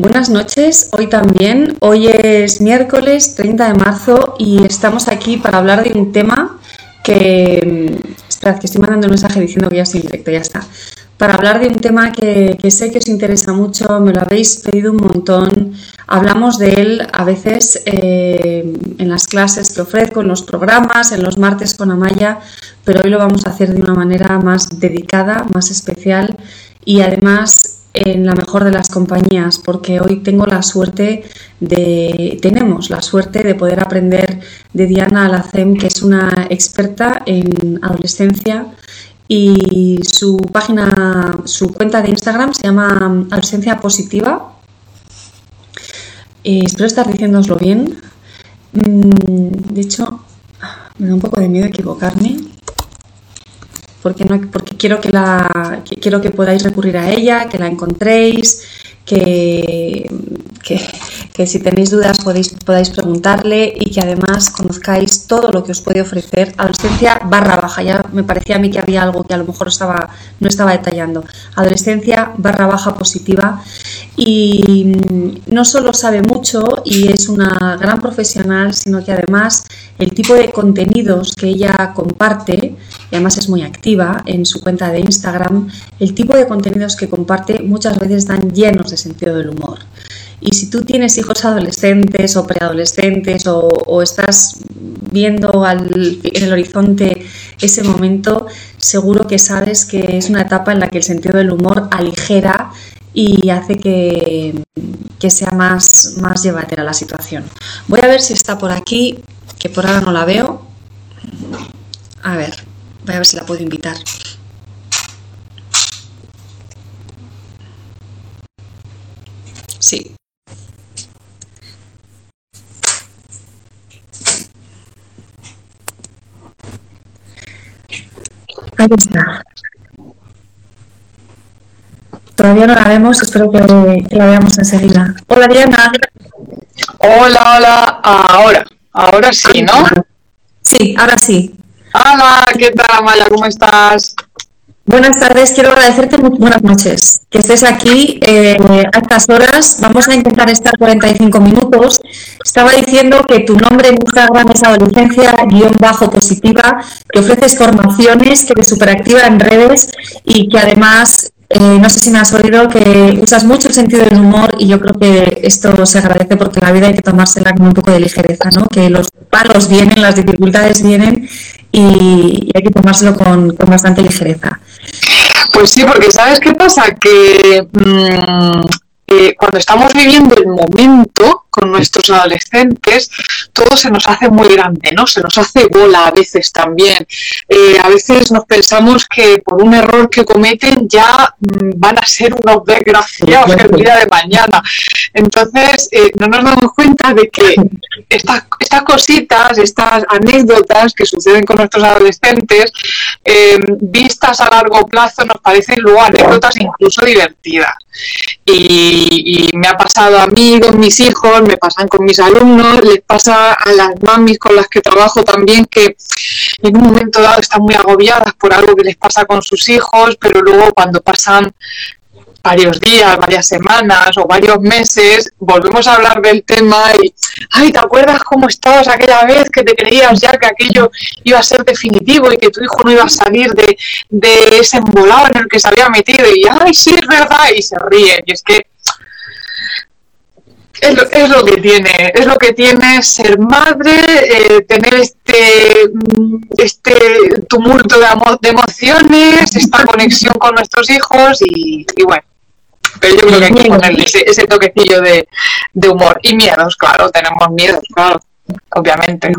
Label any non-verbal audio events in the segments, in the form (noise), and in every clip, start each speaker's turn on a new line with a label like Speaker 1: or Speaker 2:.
Speaker 1: Buenas noches, hoy también. Hoy es miércoles 30 de marzo y estamos aquí para hablar de un tema que... Esperad, que estoy mandando un mensaje diciendo que ya estoy en directo, ya está. Para hablar de un tema que, sé que os interesa mucho, me lo habéis pedido un montón. Hablamos de él a veces eh, en las clases que ofrezco, en los programas, en los martes con Amaya, pero hoy lo vamos a hacer de una manera más dedicada, más especial y además en la mejor de las compañías, porque hoy tengo la suerte de, tenemos la suerte de poder aprender de Diana Alacem, que es una experta en adolescencia y su página, su cuenta de Instagram se llama Adolescencia Positiva. Eh, espero estar diciéndoslo bien. Mm, de hecho, me da un poco de miedo equivocarme porque, no, porque quiero, que la, quiero que podáis recurrir a ella, que la encontréis, que, que, si tenéis dudas podéis, podáis preguntarle y que además conozcáis todo lo que os puede ofrecer. Adolescencia barra baja, ya me parecía a mí que había algo que a lo mejor estaba, no estaba detallando. Adolescencia barra baja positiva y no solo sabe mucho y es una gran profesional, sino que además el tipo de contenidos que ella comparte, y además es muy activa en su cuenta de Instagram, el tipo de contenidos que comparte muchas veces están llenos de sentido del humor. Y si tú tienes hijos adolescentes o preadolescentes o, estás viendo al, en el horizonte ese momento, seguro que sabes que es una etapa en la que el sentido del humor aligera y hace que, que sea más, más llevadera la situación. Voy a ver si está por aquí, que por ahora no la veo. A ver, voy a ver si la puedo invitar. Sí. Ahí está. Todavía no la vemos, espero que, la veamos enseguida. Hola Diana.
Speaker 2: Hola, hola. Ahora, ahora sí, ¿no?
Speaker 1: Sí, ahora sí.
Speaker 2: Hola, ¿qué tal Maya? ¿Cómo estás?
Speaker 1: Buenas tardes, quiero agradecerte buenas noches que estés aquí eh, a estas horas. Vamos a intentar estar 45 minutos. Estaba diciendo que tu nombre en Instagram es adolescencia-positiva, que ofreces formaciones, que eres superactiva en redes y que además, eh, no sé si me has oído, que usas mucho el sentido del humor y yo creo que esto se agradece porque la vida hay que tomársela con un poco de ligereza, ¿no? Que los palos vienen, las dificultades vienen y, hay que tomárselo con, con bastante ligereza.
Speaker 2: Pues sí, porque ¿sabes qué pasa? Que mm, cuando estamos viviendo el momento con nuestros adolescentes, todo se nos hace muy grande, ¿no? Se nos hace bola a veces también. Eh, a veces nos pensamos que por un error que cometen ya mm, van a ser unos desgraciados el día de mañana. Entonces, eh, no nos damos cuenta de que estas, cositas, estas anécdotas que suceden con nuestros adolescentes, eh, vistas a largo plazo, nos parecen luego anécdotas incluso divertidas. Y, me ha pasado a mí con mis hijos, me pasan con mis alumnos, les pasa a las mamis con las que trabajo también que en un momento dado están muy agobiadas por algo que les pasa con sus hijos, pero luego cuando pasan varios días, varias semanas o varios meses, volvemos a hablar del tema y, ay, ¿te acuerdas cómo estabas aquella vez que te creías ya que aquello iba a ser definitivo y que tu hijo no iba a salir de, de ese embolado en el que se había metido? Y, ay, sí, es verdad, y se ríen. Y es que es lo, es lo, que tiene, es lo que tiene ser madre, eh, tener este, este tumulto de, de, emociones, esta conexión con nuestros hijos y, bueno. Pero yo creo que hay que ponerle ese, toquecillo de, humor. Y miedos, claro, tenemos miedos, claro, obviamente.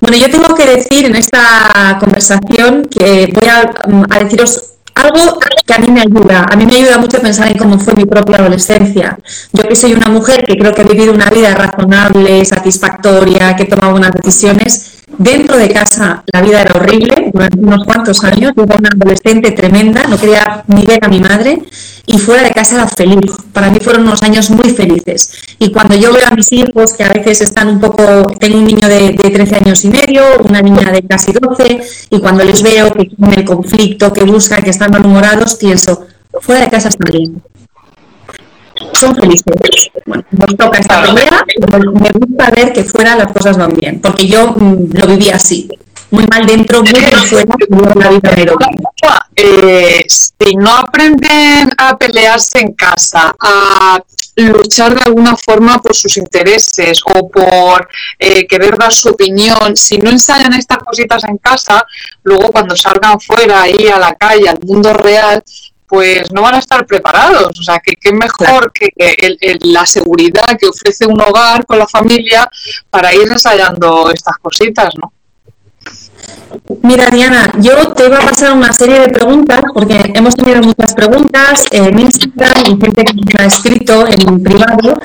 Speaker 1: Bueno, yo tengo que decir en esta conversación que voy a, a deciros algo que a mí me ayuda. A mí me ayuda mucho pensar en cómo fue mi propia adolescencia. Yo que soy una mujer que creo que he vivido una vida razonable, satisfactoria, que he tomado buenas decisiones, Dentro de casa la vida era horrible, durante unos cuantos años, yo era una adolescente tremenda, no quería ni ver a mi madre y fuera de casa era feliz. Para mí fueron unos años muy felices. Y cuando yo veo a mis hijos, que a veces están un poco, tengo un niño de, 13 años y medio, una niña de casi 12, y cuando les veo que tienen el conflicto, que buscan, que están malhumorados, pienso, fuera de casa está bien son felices. Bueno, nos toca esta pelea, me gusta ver que fuera las cosas van bien, porque yo mm, lo viví así, muy mal dentro, muy bien fuera, la vida
Speaker 2: eh, si no aprenden a pelearse en casa, a luchar de alguna forma por sus intereses o por eh, querer dar su opinión, si no ensayan estas cositas en casa, luego cuando salgan fuera ahí a la calle, al mundo real, pues no van a estar preparados. O sea, que qué mejor que la seguridad que ofrece un hogar con la familia para ir ensayando estas cositas, ¿no?
Speaker 1: Mira, Diana, yo te iba a pasar una serie de preguntas, porque hemos tenido muchas preguntas en Instagram y gente que me ha escrito en privado,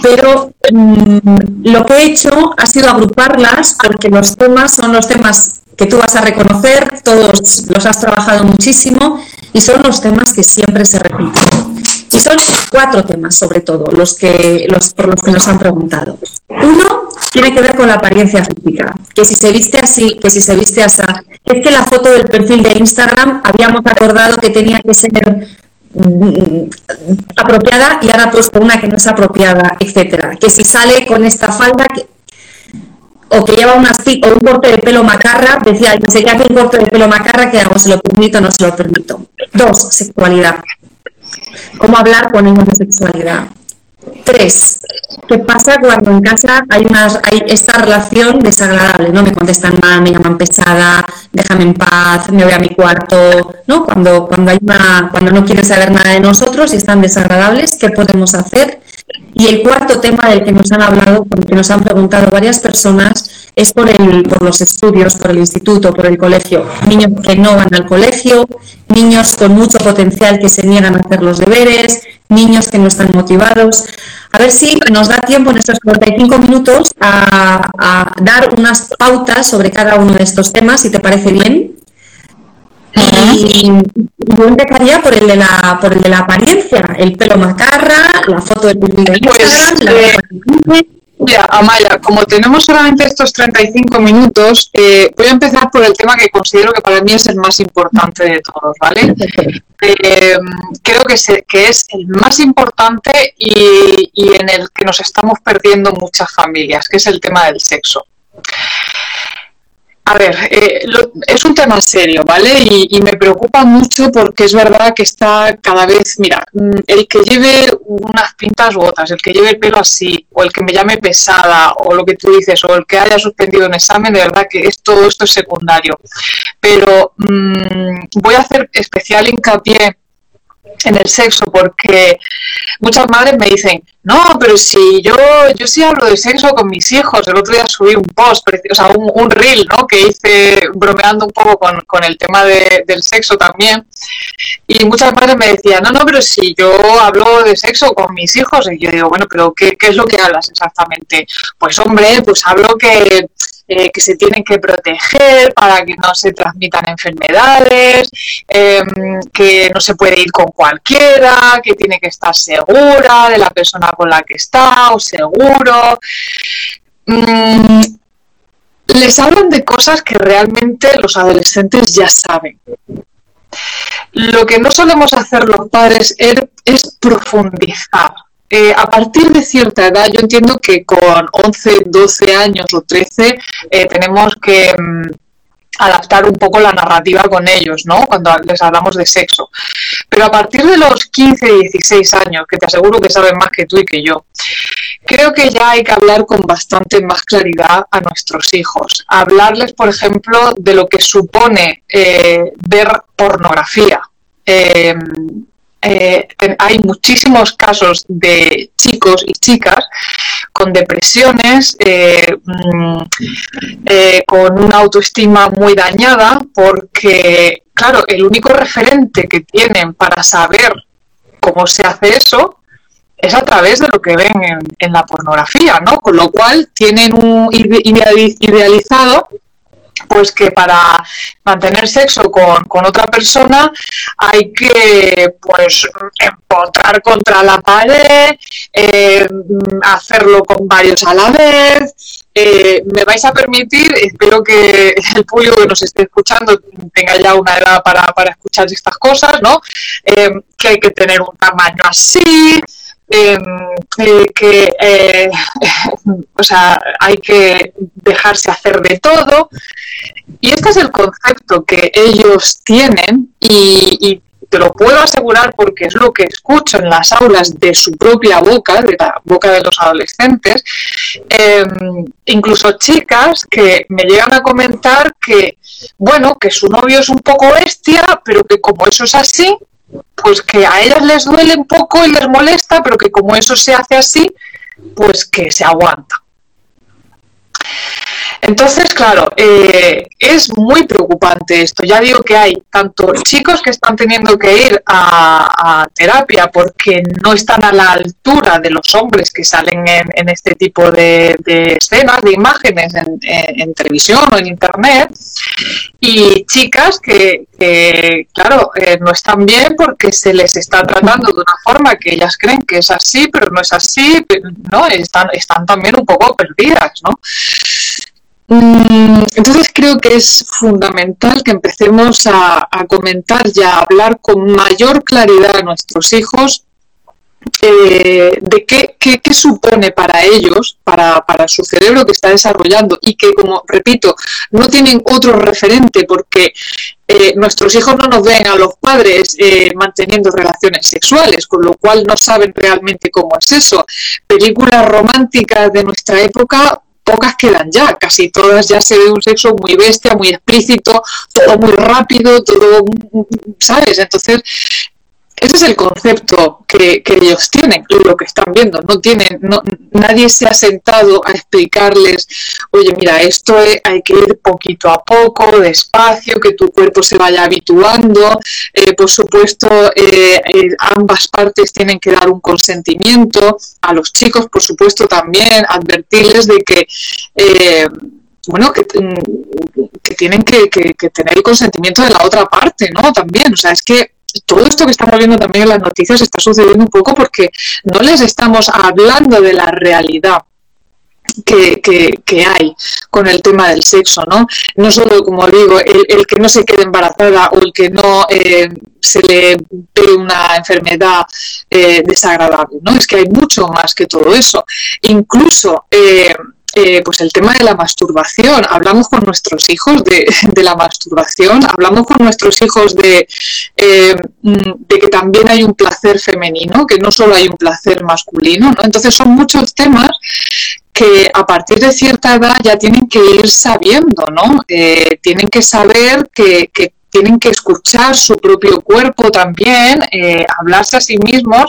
Speaker 1: pero mm, lo que he hecho ha sido agruparlas porque los temas son los temas que tú vas a reconocer, todos los has trabajado muchísimo y son los temas que siempre se repiten. Y son cuatro temas, sobre todo, los que, los, por los que nos han preguntado. Uno tiene que ver con la apariencia física, que si se viste así, que si se viste así. Es que la foto del perfil de Instagram habíamos acordado que tenía que ser mm, apropiada y ahora puesto una que no es apropiada, etcétera. Que si sale con esta falda, que, o que lleva una, o un corte de pelo macarra, decía, sé que hace un corte de pelo macarra, que hago? ¿Se lo permito o no se lo permito? Dos, sexualidad. ¿Cómo hablar con ellos de sexualidad? Tres, ¿qué pasa cuando en casa hay, una, hay esta relación desagradable? ¿no? Me contestan mal, me llaman pesada, déjame en paz, me voy a mi cuarto, ¿no? Cuando, cuando, hay una, cuando no quieren saber nada de nosotros y están desagradables, ¿qué podemos hacer? Y el cuarto tema del que nos han hablado, que nos han preguntado varias personas, es por, el, por los estudios, por el instituto, por el colegio. Niños que no van al colegio, niños con mucho potencial que se niegan a hacer los deberes, niños que no están motivados. A ver si nos da tiempo en estos 45 minutos a dar unas pautas sobre cada uno de estos temas, si te parece bien. Y yo empezaría por el de la, por el de la apariencia, el pelo macarra, la foto del de pues,
Speaker 2: eh, Mira, Amaya, como tenemos solamente estos 35 minutos, eh, voy a empezar por el tema que considero que para mí es el más importante de todos, ¿vale? Eh, creo que, que es el más importante y, y en el que nos estamos perdiendo muchas familias, que es el tema del sexo. A ver, eh, es un tema serio, ¿vale? Y, me preocupa mucho porque es verdad que está cada vez, mira, mm, el que lleve unas pintas u otras, el que lleve el pelo así, o el que me llame pesada, o lo que tú dices, o el que haya suspendido un examen, de verdad que es, todo esto es secundario. Pero mm, voy a hacer especial hincapié en el sexo, porque muchas madres me dicen, no, pero si yo, yo sí hablo de sexo con mis hijos, el otro día subí un post, o sea, un, un reel, ¿no? Que hice bromeando un poco con, con el tema del sexo también, y muchas madres me decían, no, no, pero si yo hablo de sexo con mis hijos, y yo digo, bueno, pero ¿qué, qué es lo que hablas exactamente? Pues hombre, pues hablo que eh, que se tienen que proteger para que no se transmitan enfermedades, em, que no se puede ir con cualquiera, que tiene que estar segura de la persona con la que está o seguro. Mm, les hablan de cosas que realmente los adolescentes ya saben. Lo que no solemos hacer los padres es profundizar eh, a partir de cierta edad, yo entiendo que con 11, 12 años o 13 eh, tenemos que mm, adaptar un poco la narrativa con ellos, ¿no? Cuando les hablamos de sexo. Pero a partir de los 15, 16 años, que te aseguro que saben más que tú y que yo, creo que ya hay que hablar con bastante más claridad a nuestros hijos. Hablarles, por ejemplo, de lo que supone eh, ver pornografía hay muchísimos casos de chicos y chicas con depresiones, eh, mm, eh, con una autoestima muy dañada, porque, claro, el único referente que tienen para saber cómo se hace eso es a través de lo que ven en, la pornografía, ¿no? Con lo cual tienen un idealizado pues que para mantener sexo con, otra persona hay que pues empotrar contra la pared, eh, hacerlo con varios a la vez. Eh, me vais a permitir, espero que el público que nos esté escuchando tenga ya una edad para, para escuchar estas cosas, ¿no? Eh, que hay que tener un tamaño así, Em, que eh, (laughs) o sea, hay que dejarse hacer de todo. Y este es el concepto que ellos tienen y, te lo puedo asegurar porque es lo que escucho en las aulas de su propia boca, de la boca de los adolescentes, em, incluso chicas que me llegan a comentar que, bueno, que su novio es un poco bestia, pero que como eso es así, pues que a ellas les duele un poco y les molesta, pero que como eso se hace así, pues que se aguanta. Entonces, claro, eh, es muy preocupante esto. Ya digo que hay tanto chicos que están teniendo que ir a, terapia porque no están a la altura de los hombres que salen en, este tipo de, escenas, de imágenes en, televisión o en internet, y chicas que, claro, eh, no están bien porque se les está tratando de una forma que ellas creen que es así, pero no es así, ¿no? Están, están también un poco perdidas, ¿no? Mm, entonces creo que es fundamental que empecemos a, comentar y a hablar con mayor claridad a nuestros hijos eh, de qué, supone para ellos, para, su cerebro que está desarrollando y que, como repito, no tienen otro referente porque eh, nuestros hijos no nos ven a los padres eh, manteniendo relaciones sexuales, con lo cual no saben realmente cómo es eso. Películas románticas de nuestra época pocas quedan ya, casi todas ya se ve un sexo muy bestia, muy explícito, todo muy rápido, todo, ¿sabes? Entonces, ese es el concepto que, ellos tienen, lo que están viendo. No tienen, no, nadie se ha sentado a explicarles, oye, mira, esto hay que ir poquito a poco, despacio, que tu cuerpo se vaya habituando. Eh, por supuesto, eh, eh, ambas partes tienen que dar un consentimiento. A los chicos, por supuesto, también advertirles de que bueno, que, que tienen que, que, tener el consentimiento de la otra parte, ¿no? También, o sea, es que todo esto que estamos viendo también en las noticias está sucediendo un poco porque no les estamos hablando de la realidad que, que, hay con el tema del sexo, ¿no? No solo, como digo, el, que no se quede embarazada o el que no eh, se le ve una enfermedad eh, desagradable, ¿no? Es que hay mucho más que todo eso. Incluso... Eh, eh, pues el tema de la masturbación. Hablamos con nuestros hijos (laughs) de, la masturbación, hablamos con nuestros hijos de, eh, de, que también hay un placer femenino, que no solo hay un placer masculino. ¿no? Entonces son muchos temas que a partir de cierta edad ya tienen que ir sabiendo, ¿no? Eh, tienen que saber que, que tienen que escuchar su propio cuerpo también, eh, hablarse a sí mismos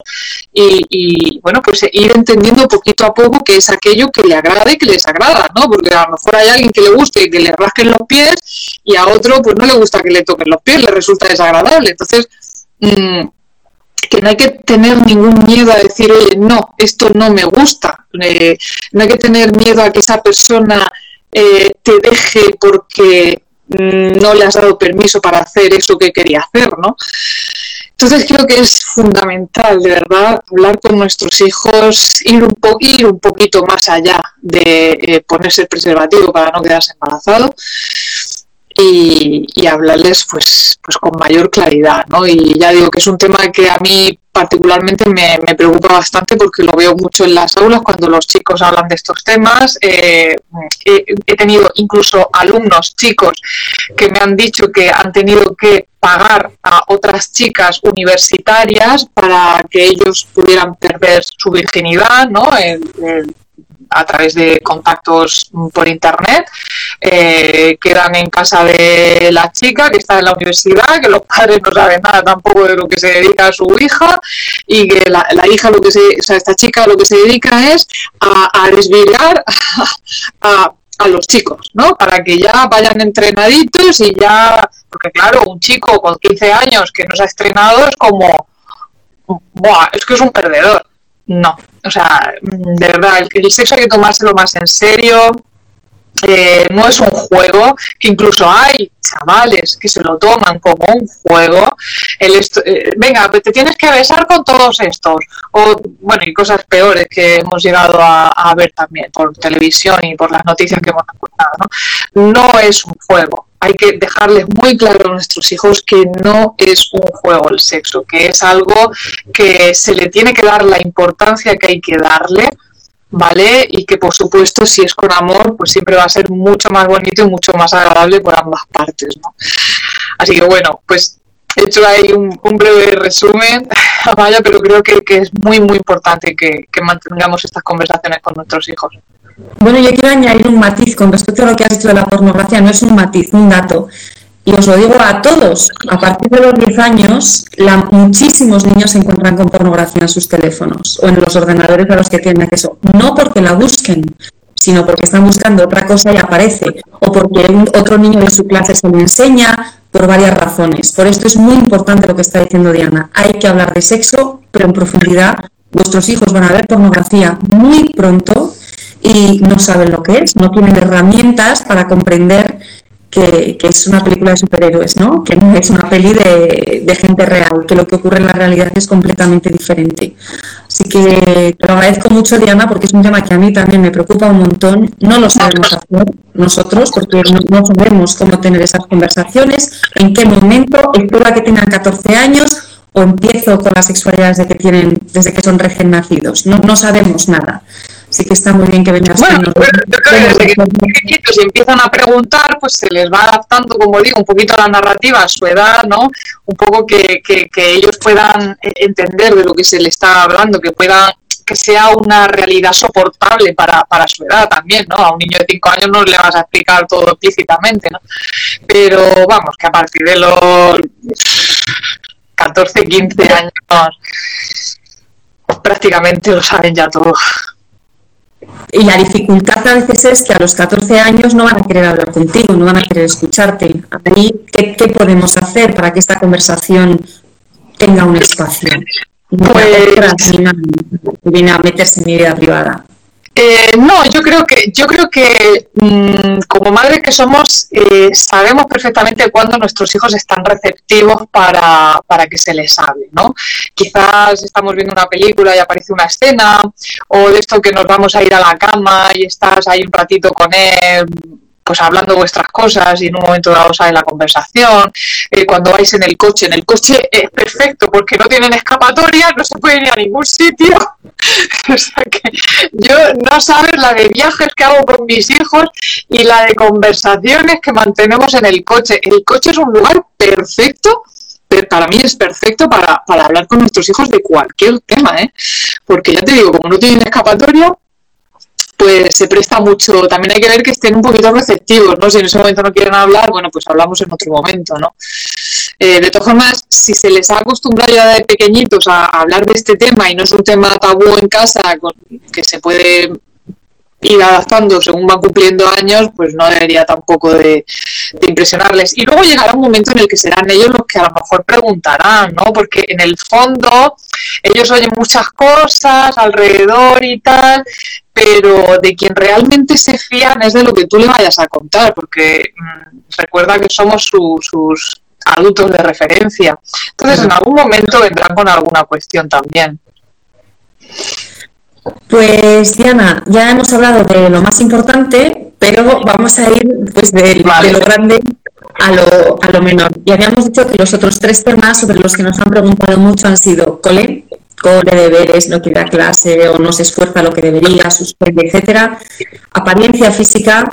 Speaker 2: y, bueno, pues ir entendiendo poquito a poco qué es aquello que le agrada y que les agrada, ¿no? Porque a lo mejor hay alguien que le guste que le rasquen los pies y a otro pues no le gusta que le toquen los pies, le resulta desagradable. Entonces, mm, que no hay que tener ningún miedo a decir, oye, no, esto no me gusta. Eh, no hay que tener miedo a que esa persona eh, te deje porque no le has dado permiso para hacer eso que quería hacer, ¿no? Entonces creo que es fundamental, de verdad, hablar con nuestros hijos, ir un, ir un poquito más allá de eh, ponerse el preservativo para no quedarse embarazado y, hablarles pues, pues con mayor claridad, ¿no? Y ya digo que es un tema que a mí particularmente me, preocupa bastante porque lo veo mucho en las aulas cuando los chicos hablan de estos temas. Eh, he, tenido incluso alumnos chicos que me han dicho que han tenido que pagar a otras chicas universitarias para que ellos pudieran perder su virginidad, ¿no? A través de contactos por internet, eh, quedan en casa de la chica que está en la universidad, que los padres no saben nada tampoco de lo que se dedica a su hija y que la, hija, lo que se, o sea, esta chica lo que se dedica es a, a desviar a, a los chicos, ¿no? Para que ya vayan entrenaditos y ya, porque claro, un chico con 15 años que no se ha estrenado es como, Buah, es que es un perdedor. No, o sea, de verdad, el, sexo hay que tomárselo más en serio, eh, no es un juego, que incluso hay chavales que se lo toman como un juego. El eh, venga, te tienes que besar con todos estos. O, bueno, y cosas peores que hemos llegado a, ver también por televisión y por las noticias que hemos escuchado. ¿no? no es un juego. Hay que dejarles muy claro a nuestros hijos que no es un juego el sexo, que es algo que se le tiene que dar la importancia que hay que darle ¿vale? Y que por supuesto si es con amor, pues siempre va a ser mucho más bonito y mucho más agradable por ambas partes, ¿no? Así que bueno, pues he hecho ahí un, breve resumen, (laughs) (laughs) vaya, pero creo que, es muy, muy importante que, que mantengamos estas conversaciones con nuestros hijos.
Speaker 1: Bueno, yo quiero añadir un matiz con respecto a lo que has dicho de la pornografía, no es un matiz, un dato. Y os lo digo a todos, a partir de los 10 años, muchísimos niños se encuentran con pornografía en sus teléfonos o en los ordenadores a los que tienen acceso. No porque la busquen, sino porque están buscando otra cosa y aparece, o porque otro niño de su clase se lo enseña, por varias razones. Por esto es muy importante lo que está diciendo Diana. Hay que hablar de sexo, pero en profundidad. Vuestros hijos van a ver pornografía muy pronto y no saben lo que es, no tienen herramientas para comprender que, es una película de superhéroes, ¿no? Que no es una peli de, gente real, que lo que ocurre en la realidad es completamente diferente. Así que te lo agradezco mucho, Diana, porque es un tema que a mí también me preocupa un montón. No lo sabemos hacer nosotros, porque no, sabemos cómo tener esas conversaciones, en qué momento, espero a que tengan 14 años o empiezo con la sexualidad desde que, tienen, desde que son recién nacidos. No, no sabemos nada sí que está muy bien que vengas
Speaker 2: bueno, yo creo que desde que son pequeñitos y empiezan a preguntar, pues se les va adaptando, como digo, un poquito a la narrativa, a su edad, ¿no? Un poco que, que, ellos puedan eh, entender de lo que se les está hablando, que puedan que sea una realidad soportable para, para su edad también, ¿no? A un niño de 5 años no le vas a explicar todo explícitamente, ¿no? Pero vamos, que a partir de los 14, 15 años prácticamente lo saben ya todo.
Speaker 1: Y la dificultad a veces es que a los 14 años no van a querer hablar contigo, no van a querer escucharte. Ahí, ¿qué, qué podemos hacer para que esta conversación tenga un espacio? Pues... Viene a meterse en mi vida privada.
Speaker 2: Eh, no, yo creo que, yo creo que mm, como madre que somos, eh, sabemos perfectamente cuándo nuestros hijos están receptivos para, para, que se les hable, ¿no? Quizás estamos viendo una película y aparece una escena, o de esto que nos vamos a ir a la cama y estás ahí un ratito con él pues hablando vuestras cosas y en un momento dado sale la conversación, eh, cuando vais en el coche, en el coche es perfecto porque no tienen escapatoria, no se puede ir a ningún sitio. (laughs) o sea que yo no sabes la de viajes que hago con mis hijos y la de conversaciones que mantenemos en el coche. El coche es un lugar perfecto para mí es perfecto para, para, hablar con nuestros hijos de cualquier tema, ¿eh? porque ya te digo, como no tienen escapatoria, pues se presta mucho. También hay que ver que estén un poquito receptivos, ¿no? Si en ese momento no quieren hablar, bueno, pues hablamos en otro momento, ¿no? Eh, de todas formas, si se les ha acostumbrado ya de pequeñitos a, hablar de este tema y no es un tema tabú en casa, que se puede ir adaptando según van cumpliendo años, pues no debería tampoco de, impresionarles. Y luego llegará un momento en el que serán ellos los que a lo mejor preguntarán, ¿no? Porque en el fondo ellos oyen muchas cosas alrededor y tal, pero de quien realmente se fían es de lo que tú le vayas a contar, porque mm, recuerda que somos sus adultos de referencia. Entonces, en algún momento vendrán con alguna cuestión también.
Speaker 1: Pues Diana, ya hemos hablado de lo más importante, pero vamos a ir pues de, lo grande a lo, a lo menor. Y habíamos dicho que los otros tres temas sobre los que nos han preguntado mucho han sido cole, cole, deberes, no quiere clase o no se esfuerza lo que debería, suspende, etcétera, apariencia física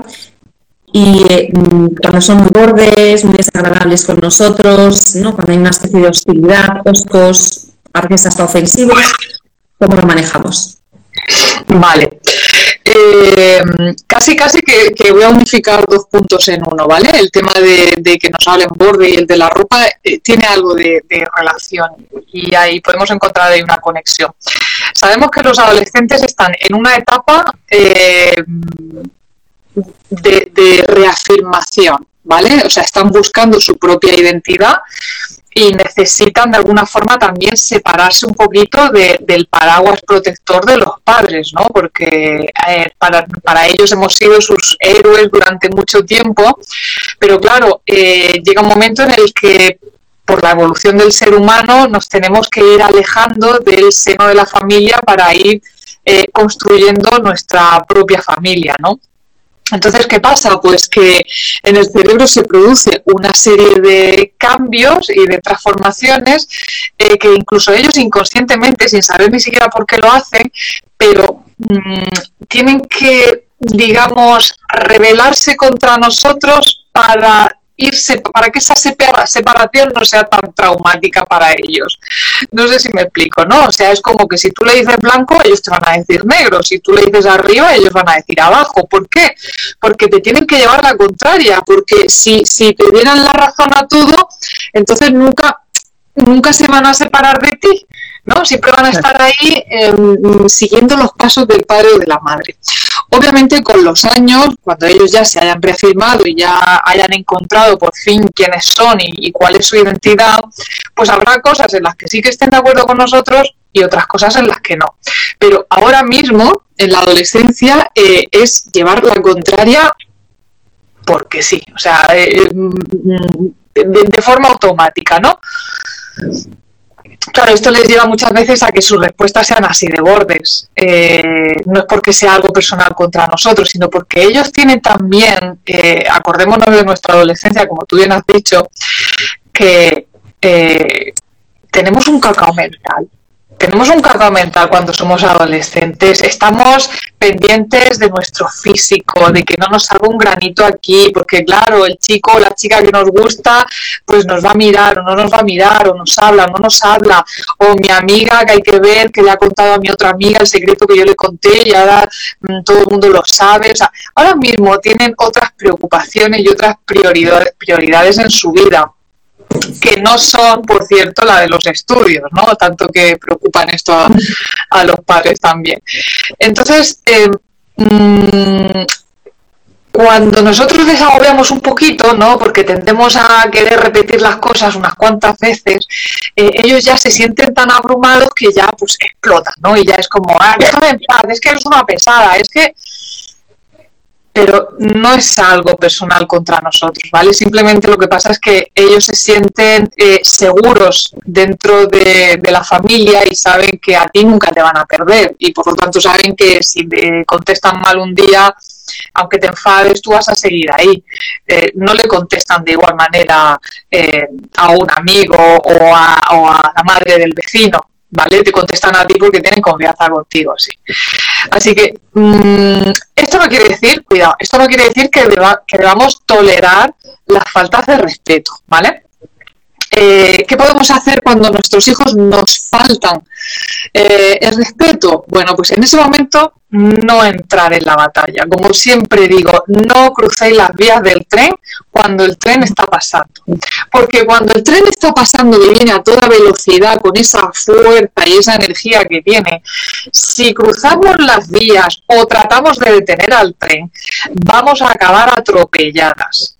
Speaker 1: y mm, cuando son muy bordes, muy desagradables con nosotros, ¿no? cuando hay una especie de hostilidad, oscos, a veces hasta ofensivos, ¿cómo lo manejamos?
Speaker 2: Vale. eh, casi casi que, voy a unificar dos puntos en uno, ¿vale? El tema de, que nos hablen borde y el de la ropa eh, tiene algo de, relación y ahí podemos encontrar ahí una conexión. Sabemos que los adolescentes están en una etapa eh, de reafirmación, ¿vale? O sea, están buscando su propia identidad y necesitan de alguna forma también separarse un poquito del paraguas protector de los padres, ¿no? Porque eh, para, ellos hemos sido sus héroes durante mucho tiempo, pero claro, eh, llega un momento en el que por la evolución del ser humano nos tenemos que ir alejando del seno de la familia para ir eh, construyendo nuestra propia familia, ¿no? Entonces, ¿qué pasa? Pues que en el cerebro se produce una serie de cambios y de transformaciones eh, que incluso ellos inconscientemente, sin saber ni siquiera por qué lo hacen, pero mm, tienen que, digamos, rebelarse contra nosotros para irse, para que esa separación no sea tan traumática para ellos. No sé si me explico, ¿no? O sea, es como que si tú le dices blanco, ellos te van a decir negro, si tú le dices arriba, ellos van a decir abajo. ¿Por qué? Porque te tienen que llevar la contraria, porque si, si te dieran la razón a todo, entonces nunca, nunca se van a separar de ti. ¿No? Siempre van a estar ahí em, siguiendo los pasos del padre o de la madre. Obviamente con los años, cuando ellos ya se hayan reafirmado y ya hayan encontrado por fin quiénes son y, cuál es su identidad, pues habrá cosas en las que sí que estén de acuerdo con nosotros y otras cosas en las que no. Pero ahora mismo, en la adolescencia, eh, es llevar la contraria porque sí, o sea, eh, mm, de forma automática, ¿no? Claro, esto les lleva muchas veces a que sus respuestas sean así de bordes. Eh, no es porque sea algo personal contra nosotros, sino porque ellos tienen también, eh, acordémonos de nuestra adolescencia, como tú bien has dicho, que eh, tenemos un cacao mental tenemos un cargo mental cuando somos adolescentes, estamos pendientes de nuestro físico, de que no nos salga un granito aquí, porque claro, el chico o la chica que nos gusta, pues nos va a mirar o no nos va a mirar, o nos habla o no nos habla, o mi amiga que hay que ver, que le ha contado a mi otra amiga el secreto que yo le conté y ahora mm, todo el mundo lo sabe. O sea, ahora mismo tienen otras preocupaciones y otras prioridades, prioridades en su vida que no son, por cierto, la de los estudios, ¿no? Tanto que preocupan esto a, los padres también. Entonces, eh, mm, cuando nosotros desagobiamos un poquito, ¿no? Porque tendemos a querer repetir las cosas unas cuantas veces, eh, ellos ya se sienten tan abrumados que ya pues explotan, ¿no? Y ya es como, ah, déjame en paz, es que eres una pesada, es que pero no es algo personal contra nosotros, ¿vale? Simplemente lo que pasa es que ellos se sienten eh, seguros dentro de, la familia y saben que a ti nunca te van a perder y por lo tanto saben que si te contestan mal un día, aunque te enfades, tú vas a seguir ahí. Eh, no le contestan de igual manera eh, a un amigo o a la madre del vecino, ¿vale? Te contestan a ti porque tienen confianza contigo, sí. Así que mm, esto no quiere decir, cuidado, esto no quiere decir que, que debamos tolerar las faltas de respeto, ¿vale? Eh, ¿Qué podemos hacer cuando nuestros hijos nos faltan eh, el respeto? Bueno, pues en ese momento no entrar en la batalla. Como siempre digo, no crucéis las vías del tren cuando el tren está pasando. Porque cuando el tren está pasando y viene a toda velocidad, con esa fuerza y esa energía que tiene, si cruzamos las vías o tratamos de detener al tren, vamos a acabar atropelladas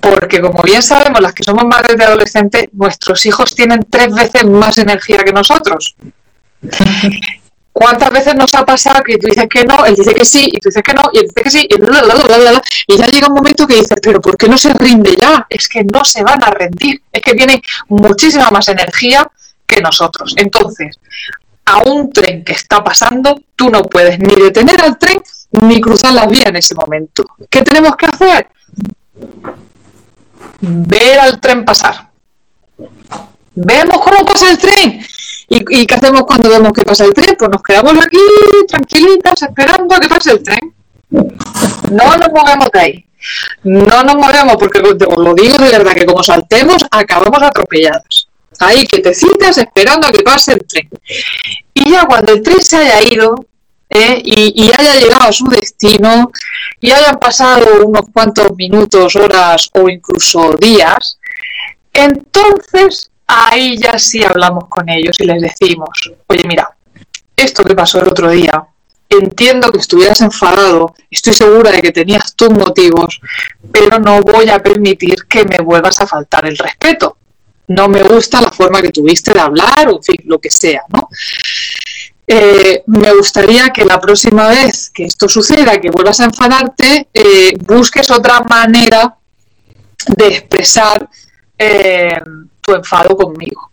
Speaker 2: porque como bien sabemos las que somos madres de adolescentes, nuestros hijos tienen tres veces más energía que nosotros. (laughs) ¿Cuántas veces nos ha pasado que tú dices que no, él dice que sí, y tú dices que no, y él dice que sí, y, ya llega un momento que dices, pero ¿por qué no se rinde ya? Es que no se van a rendir, es que tienen muchísima más energía que nosotros. Entonces, a un tren que está pasando, tú no puedes ni detener al tren ni cruzar la vía en ese momento. ¿Qué tenemos que hacer? Ver al tren pasar. Vemos cómo pasa el tren. ¿Y, qué hacemos cuando vemos que pasa el tren? Pues nos quedamos aquí tranquilitas esperando a que pase el tren. No nos movemos de ahí. No nos movemos porque os lo digo de verdad que como saltemos acabamos atropellados. Ahí que esperando a que pase el tren. Y ya cuando el tren se haya ido, ¿eh? y, haya llegado a su destino y hayan pasado unos cuantos minutos, horas o incluso días, entonces ahí ya sí hablamos con ellos y les decimos, oye mira, esto que pasó el otro día, entiendo que estuvieras enfadado, estoy segura de que tenías tus motivos, pero no voy a permitir que me vuelvas a faltar el respeto. No me gusta la forma que tuviste de hablar o en fin, lo que sea, ¿no? Eh, me gustaría que la próxima vez que esto suceda, que vuelvas a enfadarte, eh, busques otra manera de expresar eh, tu enfado conmigo.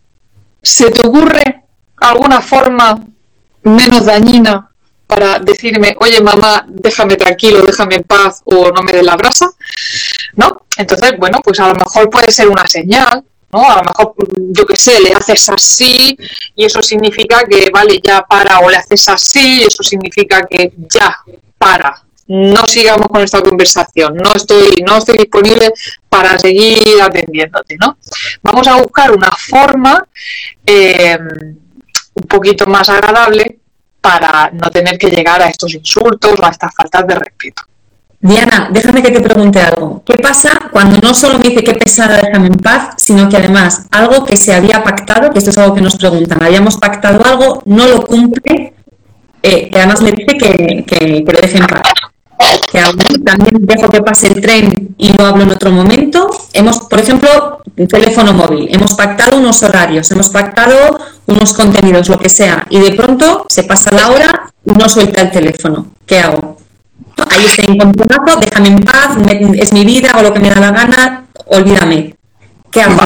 Speaker 2: ¿Se te ocurre alguna forma menos dañina para decirme, oye mamá, déjame tranquilo, déjame en paz o no me des la brasa? ¿No? Entonces, bueno, pues a lo mejor puede ser una señal, ¿no? A lo mejor, yo qué sé, le haces así y eso significa que, vale, ya para, o le haces así y eso significa que ya para, no sigamos con esta conversación, no estoy, no estoy disponible para seguir atendiéndote, ¿no? Vamos a buscar una forma eh, un poquito más agradable para no tener que llegar a estos insultos o a estas faltas de respeto.
Speaker 1: Diana, déjame que te pregunte algo. ¿Qué pasa cuando no solo me dice qué pesada, déjame en paz, sino que además algo que se había pactado, que esto es algo que nos preguntan, habíamos pactado algo, no lo cumple, eh, que además me dice que, que, lo deje en paz? que también dejo que pase el tren y no hablo en otro momento. Hemos, por ejemplo, un teléfono móvil, hemos pactado unos horarios, hemos pactado unos contenidos, lo que sea, y de pronto se pasa la hora y no suelta el teléfono. ¿Qué hago? Ahí está en encontronazo, déjame en paz, es mi vida, hago lo que me da la gana, olvídame. ¿Qué hago?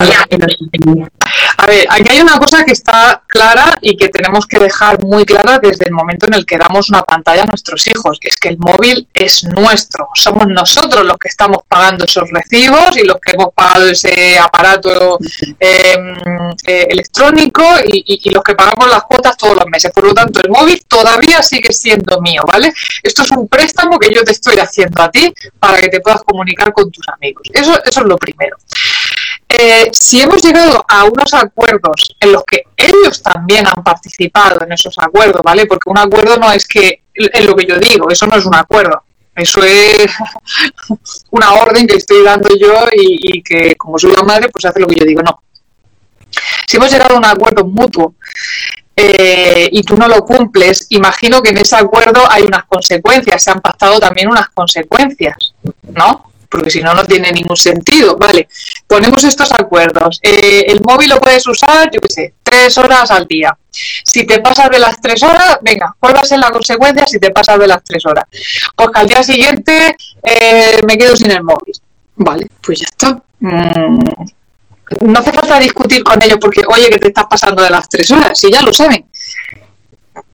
Speaker 2: A ver, aquí hay una cosa que está clara y que tenemos que dejar muy clara desde el momento en el que damos una pantalla a nuestros hijos. Es que el móvil es nuestro. Somos nosotros los que estamos pagando esos recibos y los que hemos pagado ese aparato em, eh, electrónico y, los que pagamos las cuotas todos los meses. Por lo tanto, el móvil todavía sigue siendo mío, ¿vale? Esto es un préstamo que yo te estoy haciendo a ti para que te puedas comunicar con tus amigos. Eso, eso es lo primero. Eh, si hemos llegado a unos acuerdos en los que ellos también han participado en esos acuerdos, ¿vale? Porque un acuerdo no es que, es lo que yo digo, eso no es un acuerdo. Eso es (laughs) una orden que estoy dando yo y, que como soy la madre, pues hace lo que yo digo. No. Si hemos llegado a un acuerdo mutuo eh, y tú no lo cumples, imagino que en ese acuerdo hay unas consecuencias, se han pactado también unas consecuencias, ¿no? Porque si no, no tiene ningún sentido. Vale, ponemos estos acuerdos. Eh, el móvil lo puedes usar, yo qué sé, tres horas al día. Si te pasas de las tres horas, venga, ¿cuál va a ser la consecuencia si te pasas de las tres horas? Pues que al día siguiente eh, me quedo sin el móvil. Vale, pues ya está. Mm, no hace falta discutir con ellos porque, oye, que te estás pasando de las tres horas, si ya lo saben.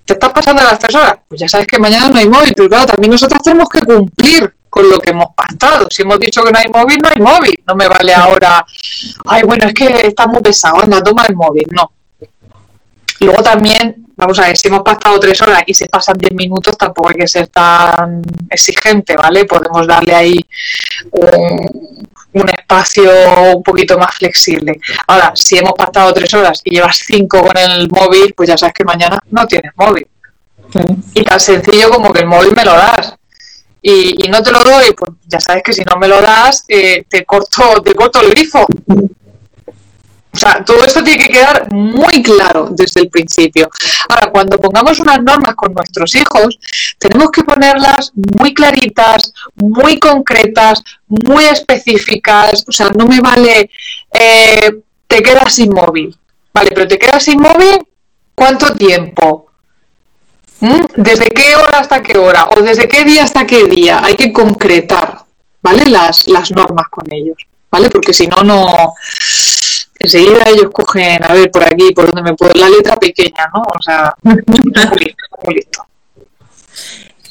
Speaker 2: ¿Te estás pasando de las tres horas? Pues ya sabes que mañana no hay móvil, pero claro, también nosotros tenemos que cumplir con lo que hemos pactado. Si hemos dicho que no hay móvil, no hay móvil. No me vale ahora, ay, bueno, es que está muy pesado, anda, toma el móvil. No. Luego también, vamos a ver, si hemos pactado tres horas y se pasan diez minutos, tampoco hay que ser tan exigente, ¿vale? Podemos darle ahí un, un espacio un poquito más flexible. Ahora, si hemos pactado tres horas y llevas cinco con el móvil, pues ya sabes que mañana no tienes móvil. Y tan sencillo como que el móvil me lo das y, no te lo doy, pues ya sabes que si no me lo das, eh, te, corto, te corto el grifo. O sea, todo esto tiene que quedar muy claro desde el principio. Ahora, cuando pongamos unas normas con nuestros hijos, tenemos que ponerlas muy claritas, muy concretas, muy específicas. O sea, no me vale, eh, te quedas inmóvil. Vale, pero te quedas inmóvil, ¿cuánto tiempo? ¿Desde qué hora hasta qué hora? ¿O desde qué día hasta qué día? Hay que concretar, ¿vale? Las, las normas con ellos, ¿vale? Porque si no, no... Enseguida ellos cogen, a ver, por aquí, por donde me puedo... La letra pequeña, ¿no? O sea, muy (laughs) listo.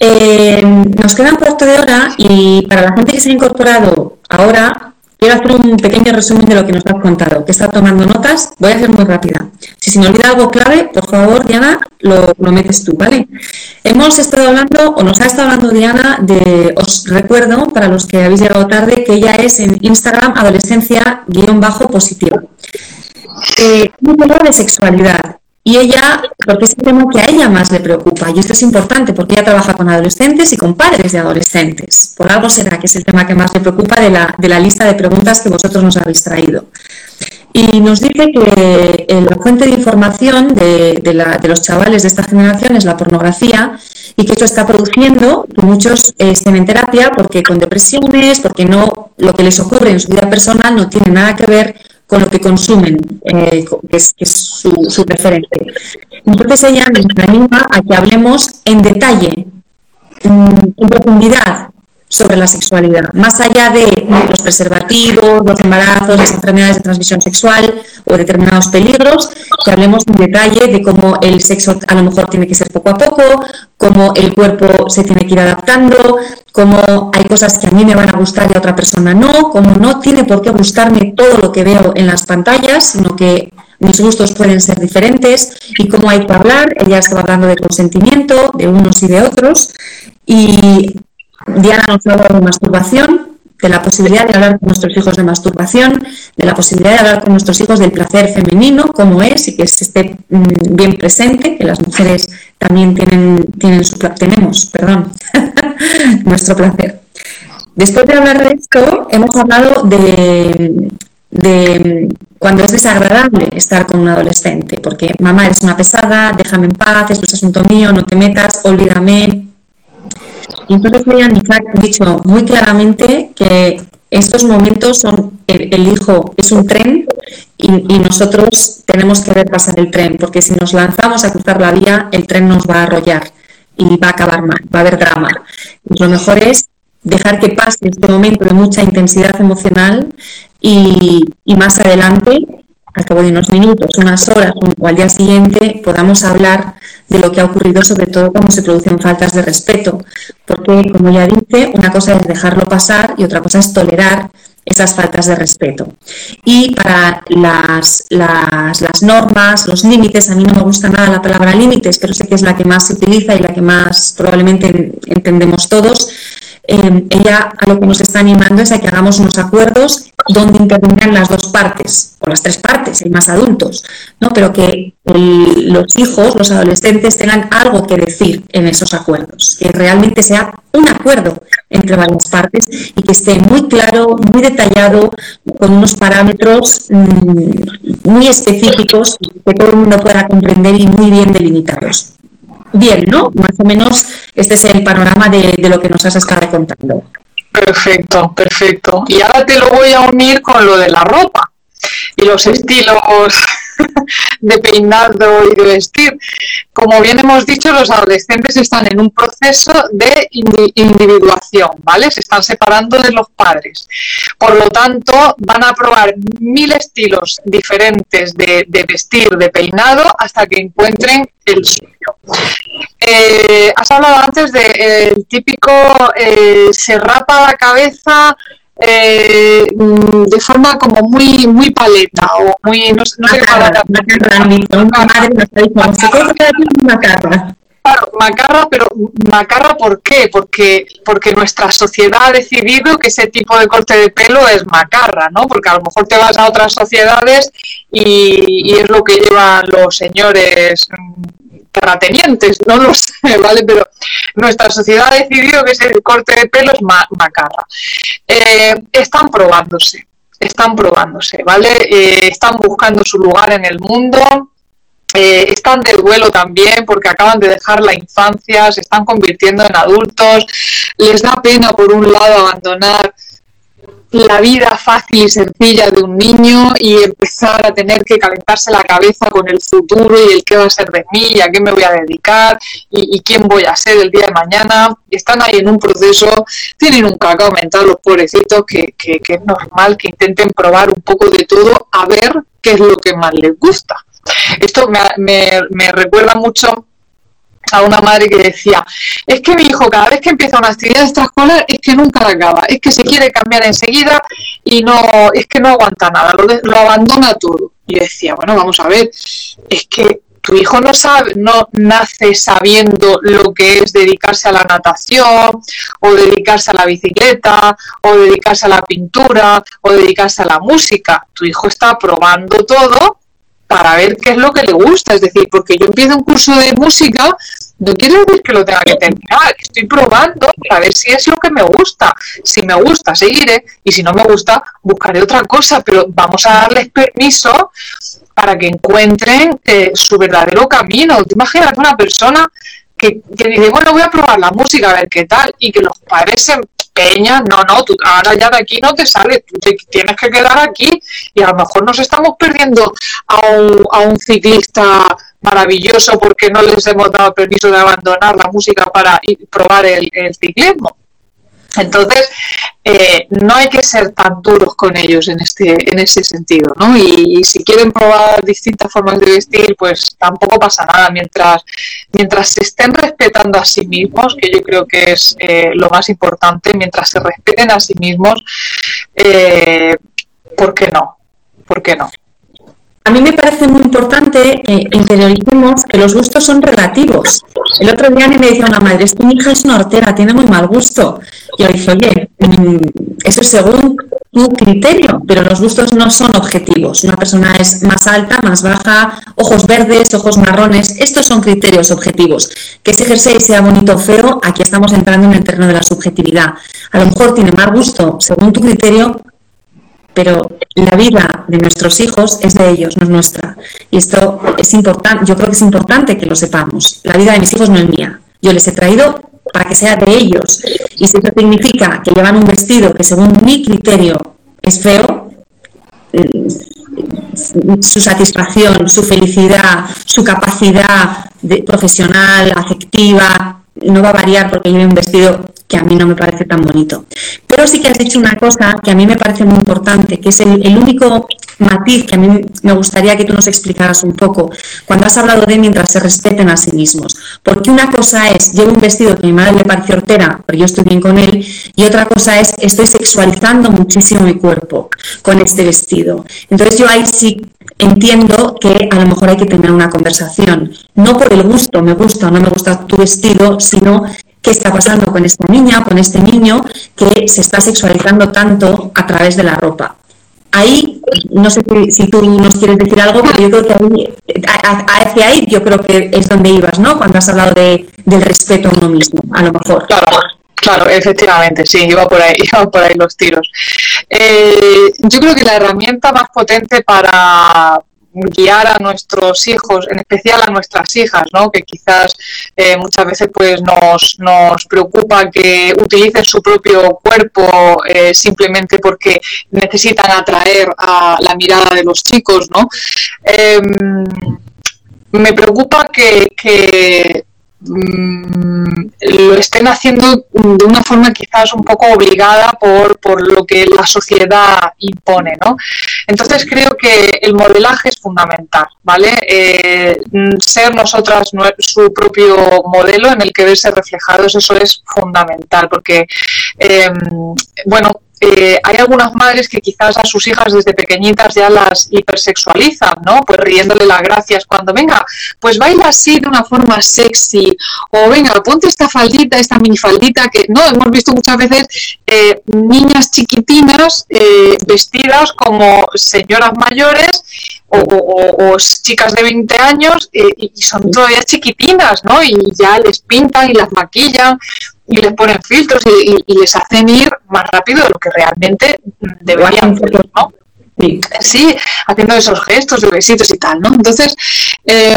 Speaker 1: Eh, nos queda un cuarto de hora y para la gente que se ha incorporado ahora, Quiero hacer un pequeño resumen de lo que nos has contado, que está tomando notas. Voy a hacer muy rápida. Si se me olvida algo clave, por favor, Diana, lo, metes tú, ¿vale? Hemos estado hablando, o nos ha estado hablando Diana, de, os recuerdo, para los que habéis llegado tarde, que ella es en Instagram adolescencia-positiva. Eh, de sexualidad Y ella, porque es el tema que a ella más le preocupa, y esto es importante porque ella trabaja con adolescentes y con padres de adolescentes. Por algo será que es el tema que más le preocupa de la, de la lista de preguntas que vosotros nos habéis traído. Y nos dice que eh, la fuente de información de, de, los chavales de esta generación es la pornografía y que esto está produciendo que muchos eh, estén en terapia porque con depresiones, porque no lo que les ocurre en su vida personal no tiene nada que ver con lo que consumen, eh, que, es, su, su, referente. Entonces ella nos anima a que hablemos en detalle, en profundidad, sobre la sexualidad, más allá de los preservativos, los embarazos, las enfermedades de transmisión sexual o determinados peligros, que hablemos en detalle de cómo el sexo a lo mejor tiene que ser poco a poco, cómo el cuerpo se tiene que ir adaptando, cómo hay cosas que a mí me van a gustar y a otra persona no, cómo no tiene por qué gustarme todo lo que veo en las pantallas, sino que mis gustos pueden ser diferentes y cómo hay que hablar. Ella estaba hablando de consentimiento de unos y de otros y Diana nos habla de masturbación, de la posibilidad de hablar con nuestros hijos de masturbación, de la posibilidad de hablar con nuestros hijos del placer femenino, cómo es y que se esté mm, bien presente, que las mujeres también tienen, tienen su, tenemos perdón, (laughs) nuestro placer. Después de hablar de esto, hemos hablado de, de cuando es desagradable estar con un adolescente, porque mamá eres una pesada, déjame en paz, es un asunto mío, no te metas, olvídame, entonces me han dicho muy claramente que estos momentos son, el, hijo es un tren y, nosotros tenemos que ver pasar el tren, porque si nos lanzamos a cruzar la vía, el tren nos va a arrollar y va a acabar mal, va a haber drama. Y lo mejor es dejar que pase este momento de mucha intensidad emocional y, y más adelante al cabo de unos minutos, unas horas o al día siguiente podamos hablar de lo que ha ocurrido, sobre todo cuando se producen faltas de respeto. Porque, como ya dice, una cosa es dejarlo pasar y otra cosa es tolerar esas faltas de respeto. Y para las, las, las, normas, los límites, a mí no me gusta nada la palabra límites, pero sé que es la que más se utiliza y la que más probablemente entendemos todos, eh, ella a lo que nos está animando es a que hagamos unos acuerdos donde intervengan las dos partes, o las tres partes, hay más adultos, ¿no? pero que los hijos, los adolescentes tengan algo que decir en esos acuerdos, que realmente sea un acuerdo entre varias partes y que esté muy claro, muy detallado, con unos parámetros mm, muy específicos que todo el mundo pueda comprender y muy bien delimitados bien, ¿no? Más o menos este es el panorama de, lo que nos has estado contando.
Speaker 2: Perfecto, perfecto. Y ahora te lo voy a unir con lo de la ropa y los estilos (laughs) de peinado y de vestir. Como bien hemos dicho, los adolescentes están en un proceso de individuación, ¿vale? Se están separando de los padres. Por lo tanto, van a probar mil estilos diferentes de, vestir, de peinado, hasta que encuentren el suyo. Eh, has hablado antes del de, típico eh, se rapa la cabeza eh, mm, de forma como muy muy paleta o muy no, no sé qué palabra macarra claro macarra pero macarra ¿por qué? porque porque nuestra sociedad ha decidido que ese tipo de corte de pelo es macarra ¿no? porque a lo mejor te vas a otras sociedades y, y es lo que llevan los señores terratenientes, no lo (laughs) sé, ¿vale? Pero nuestra sociedad ha decidido que ese corte de pelo es macarra. Eh, están probándose, están probándose, ¿vale? Eh, están buscando su lugar en el mundo, eh, están de duelo también porque acaban de dejar la infancia, se están convirtiendo en adultos, les da pena por un lado abandonar la vida fácil y sencilla de un niño y empezar a tener que calentarse la cabeza con el futuro y el qué va a ser de mí y a qué me voy a dedicar y, quién voy a ser el día de mañana. Están ahí en un proceso, tienen un cacao mental los pobrecitos que, que, es normal que intenten probar un poco de todo a ver qué es lo que más les gusta. Esto me, me, me recuerda mucho a una madre que decía, es que mi hijo cada vez que empieza una actividad extraescolar es que nunca la acaba, es que se quiere cambiar enseguida y no, es que no aguanta nada, lo, abandona todo. Y decía, bueno, vamos a ver, es que tu hijo no sabe, no nace sabiendo lo que es dedicarse a la natación, o dedicarse a la bicicleta, o dedicarse a la pintura, o dedicarse a la música. Tu hijo está probando todo para ver qué es lo que le gusta. Es decir, porque yo empiezo un curso de música, no quiere decir que lo tenga que terminar. Estoy probando para ver si es lo que me gusta. Si me gusta, seguiré. Y si no me gusta, buscaré otra cosa. Pero vamos a darles permiso para que encuentren eh, su verdadero camino. ¿Te imaginas una persona que, que, dice, bueno, voy a probar la música, a ver qué tal, y que los padres se empeñan, no, no, tú ahora ya de aquí no te sales, tú te tienes que quedar aquí, y a lo mejor nos estamos perdiendo a un, a un ciclista maravilloso porque no les hemos dado permiso de abandonar la música para ir, probar el, el ciclismo. Entonces, eh, no hay que ser tan duros con ellos en este en ese sentido, ¿no? Y, si quieren probar distintas formas de vestir, pues tampoco pasa nada mientras mientras se estén respetando a sí mismos, que yo creo que es eh, lo más importante, mientras se respeten a sí mismos, eh, ¿por qué no? ¿Por qué no?
Speaker 1: A mí me parece muy importante que interioricemos que los gustos son relativos. El otro día me decía una madre, es que mi hija es una hortera, tiene muy mal gusto. Y yo dije, oye, eso es según tu criterio, pero los gustos no son objetivos. Una persona es más alta, más baja, ojos verdes, ojos marrones, estos son criterios objetivos. Que ese jersey sea bonito o feo, aquí estamos entrando en el terreno de la subjetividad. A lo mejor tiene mal gusto según tu criterio, pero la vida de nuestros hijos es de ellos, no es nuestra. Y esto es importante, yo creo que es importante que lo sepamos. La vida de mis hijos no es mía. Yo les he traído para que sea de ellos. Y si eso significa que llevan un vestido que según mi criterio es feo, su satisfacción, su felicidad, su capacidad profesional, afectiva, no va a variar porque lleve un vestido que a mí no me parece tan bonito. Pero sí que has dicho una cosa que a mí me parece muy importante, que es el, el, único matiz que a mí me gustaría que tú nos explicaras un poco, cuando has hablado de mientras se respeten a sí mismos. Porque una cosa es, llevo un vestido que a mi madre le parece hortera, pero yo estoy bien con él, y otra cosa es, estoy sexualizando muchísimo mi cuerpo con este vestido. Entonces yo ahí sí entiendo que a lo mejor hay que tener una conversación, no por el gusto, me gusta o no me gusta tu vestido, sino qué está pasando con esta niña, con este niño que se está sexualizando tanto a través de la ropa. Ahí, no sé si tú nos quieres decir algo, pero yo creo que ahí, hacia ahí yo creo que es donde ibas, ¿no? Cuando has hablado de, del respeto a uno mismo, a lo mejor.
Speaker 2: Claro, claro, efectivamente, sí, iba por ahí, (laughs) iba por ahí los tiros. Eh, yo creo que la herramienta más potente para, guiar a nuestros hijos, en especial a nuestras hijas, ¿no? que quizás eh, muchas veces pues nos, nos preocupa que utilicen su propio cuerpo eh, simplemente porque necesitan atraer a la mirada de los chicos. ¿no? Eh, me preocupa que, que lo estén haciendo de una forma quizás un poco obligada por, por lo que la sociedad impone, ¿no? Entonces creo que el modelaje es fundamental, ¿vale? Eh, ser nosotras su propio modelo en el que verse reflejados, eso es fundamental, porque, eh, bueno, eh, hay algunas madres que quizás a sus hijas desde pequeñitas ya las hipersexualizan, ¿no? Pues riéndole las gracias cuando, venga, pues baila así de una forma sexy, o venga, ponte esta faldita, esta minifaldita, que no, hemos visto muchas veces eh, niñas chiquitinas eh, vestidas como señoras mayores o, chicas de 20 años eh, y son todavía chiquitinas, ¿no? Y ya les pintan y las maquillan y les ponen filtros y, y, y les hacen ir más rápido de lo que realmente deberían hacer, ¿no? Sí. sí, haciendo esos gestos de besitos y tal, ¿no? Entonces, eh,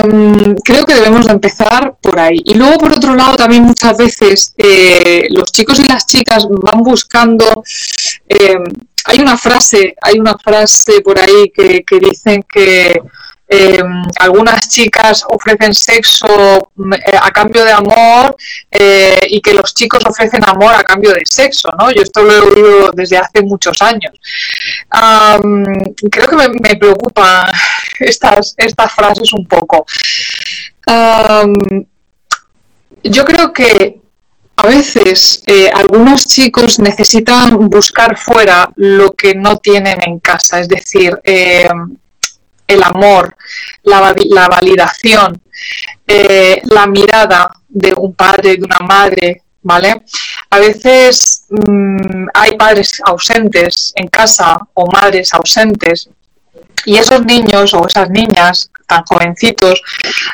Speaker 2: creo que debemos de empezar por ahí. Y luego, por otro lado, también muchas veces eh, los chicos y las chicas van buscando eh, hay una frase, hay una frase por ahí que, que dicen que eh, algunas chicas ofrecen sexo eh, a cambio de amor eh, y que los chicos ofrecen amor a cambio de sexo, ¿no? Yo esto lo he oído desde hace muchos años. Creo que me, me preocupan (laughs) estas, estas frases un poco. Yo creo que a veces eh, algunos chicos necesitan buscar fuera lo que no tienen en casa, es decir, eh, el amor, la, la validación, eh, la mirada de un padre, de una madre, ¿vale? A veces mmm, hay padres ausentes en casa o madres ausentes y esos niños o esas niñas tan jovencitos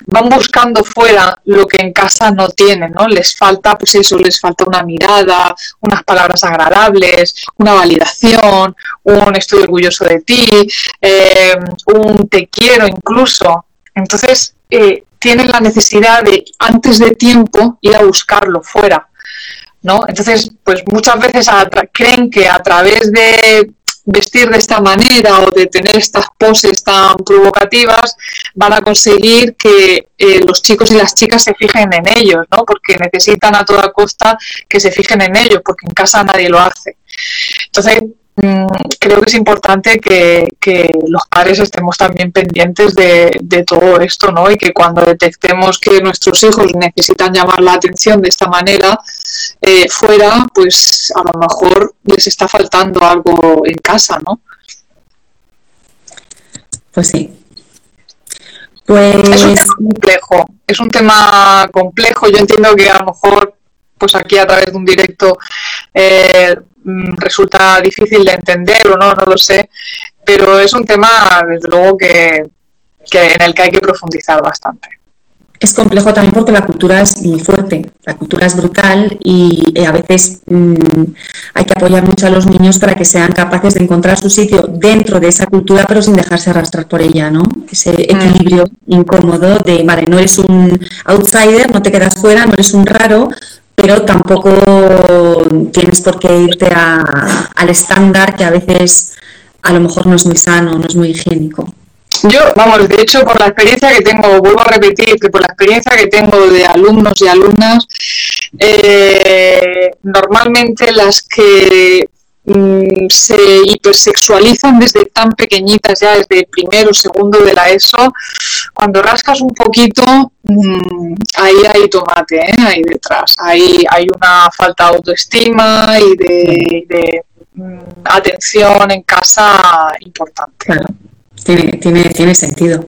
Speaker 2: van buscando fuera lo que en casa no tienen, ¿no? Les falta, pues eso, les falta una mirada, unas palabras agradables, una validación, un estoy orgulloso de ti, eh, un te quiero incluso. Entonces, eh, tienen la necesidad de, antes de tiempo, ir a buscarlo fuera. ¿no? Entonces, pues muchas veces creen que a través de vestir de esta manera o de tener estas poses tan provocativas van a conseguir que eh, los chicos y las chicas se fijen en ellos, ¿no? Porque necesitan a toda costa que se fijen en ellos, porque en casa nadie lo hace. Entonces, creo que es importante que, los padres estemos también pendientes de, todo esto, ¿no? Y que cuando detectemos que nuestros hijos necesitan llamar la atención de esta manera eh, fuera, pues a lo mejor les está faltando algo en casa, ¿no?
Speaker 1: Pues sí.
Speaker 2: Pues... Es un tema complejo, es un tema complejo. Yo entiendo que a lo mejor, pues aquí a través de un directo eh, Mm, resulta difícil de entender o no, no lo sé, pero es un tema, desde luego, que, en el que hay que profundizar bastante.
Speaker 1: Es complejo también porque la cultura es muy fuerte, la cultura es brutal y eh, a veces mm, hay que apoyar mucho a los niños para que sean capaces de encontrar su sitio dentro de esa cultura pero sin dejarse arrastrar por ella, ¿no? Ese mm. equilibrio incómodo de, vale, no eres un outsider, no te quedas fuera, no eres un raro, pero tampoco tienes por qué irte al estándar que a veces a lo mejor no es muy sano, no es muy higiénico.
Speaker 2: Yo, vamos, de hecho, por la experiencia que tengo, vuelvo a repetir que por la experiencia que tengo de alumnos y alumnas, eh, normalmente las que Mm, se hipersexualizan desde tan pequeñitas, ya desde primero, segundo de la ESO. Cuando rascas un poquito, mm, ahí hay tomate, ¿eh? ahí detrás. Ahí hay una falta de autoestima y de, mm, atención en casa importante.
Speaker 1: Claro, tiene, tiene, tiene sentido.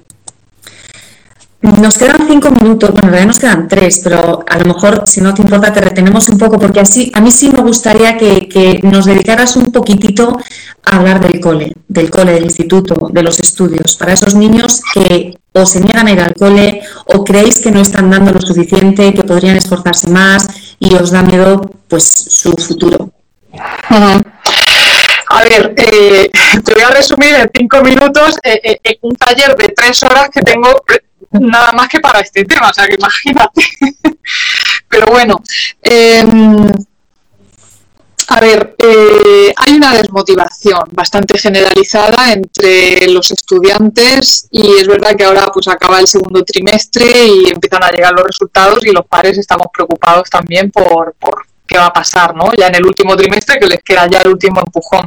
Speaker 1: Nos quedan cinco minutos, bueno, en realidad nos quedan tres, pero a lo mejor, si no te importa, te retenemos un poco, porque así a mí sí me gustaría que, nos dedicaras un poquitito a hablar del cole, del cole, del instituto, de los estudios, para esos niños que o se niegan a ir al cole o creéis que no están dando lo suficiente, que podrían esforzarse más y os da miedo pues su futuro.
Speaker 2: A ver, eh, (laughs) te voy a resumir en cinco minutos eh, eh, un taller de tres horas que tengo nada más que para este tema, o sea que imagínate. (laughs) Pero bueno, em, a ver, eh, hay una desmotivación bastante generalizada entre los estudiantes y es verdad que ahora pues acaba el segundo trimestre y empiezan a llegar los resultados y los padres estamos preocupados también por, por qué va a pasar, ¿no? Ya en el último trimestre que les queda ya el último empujón.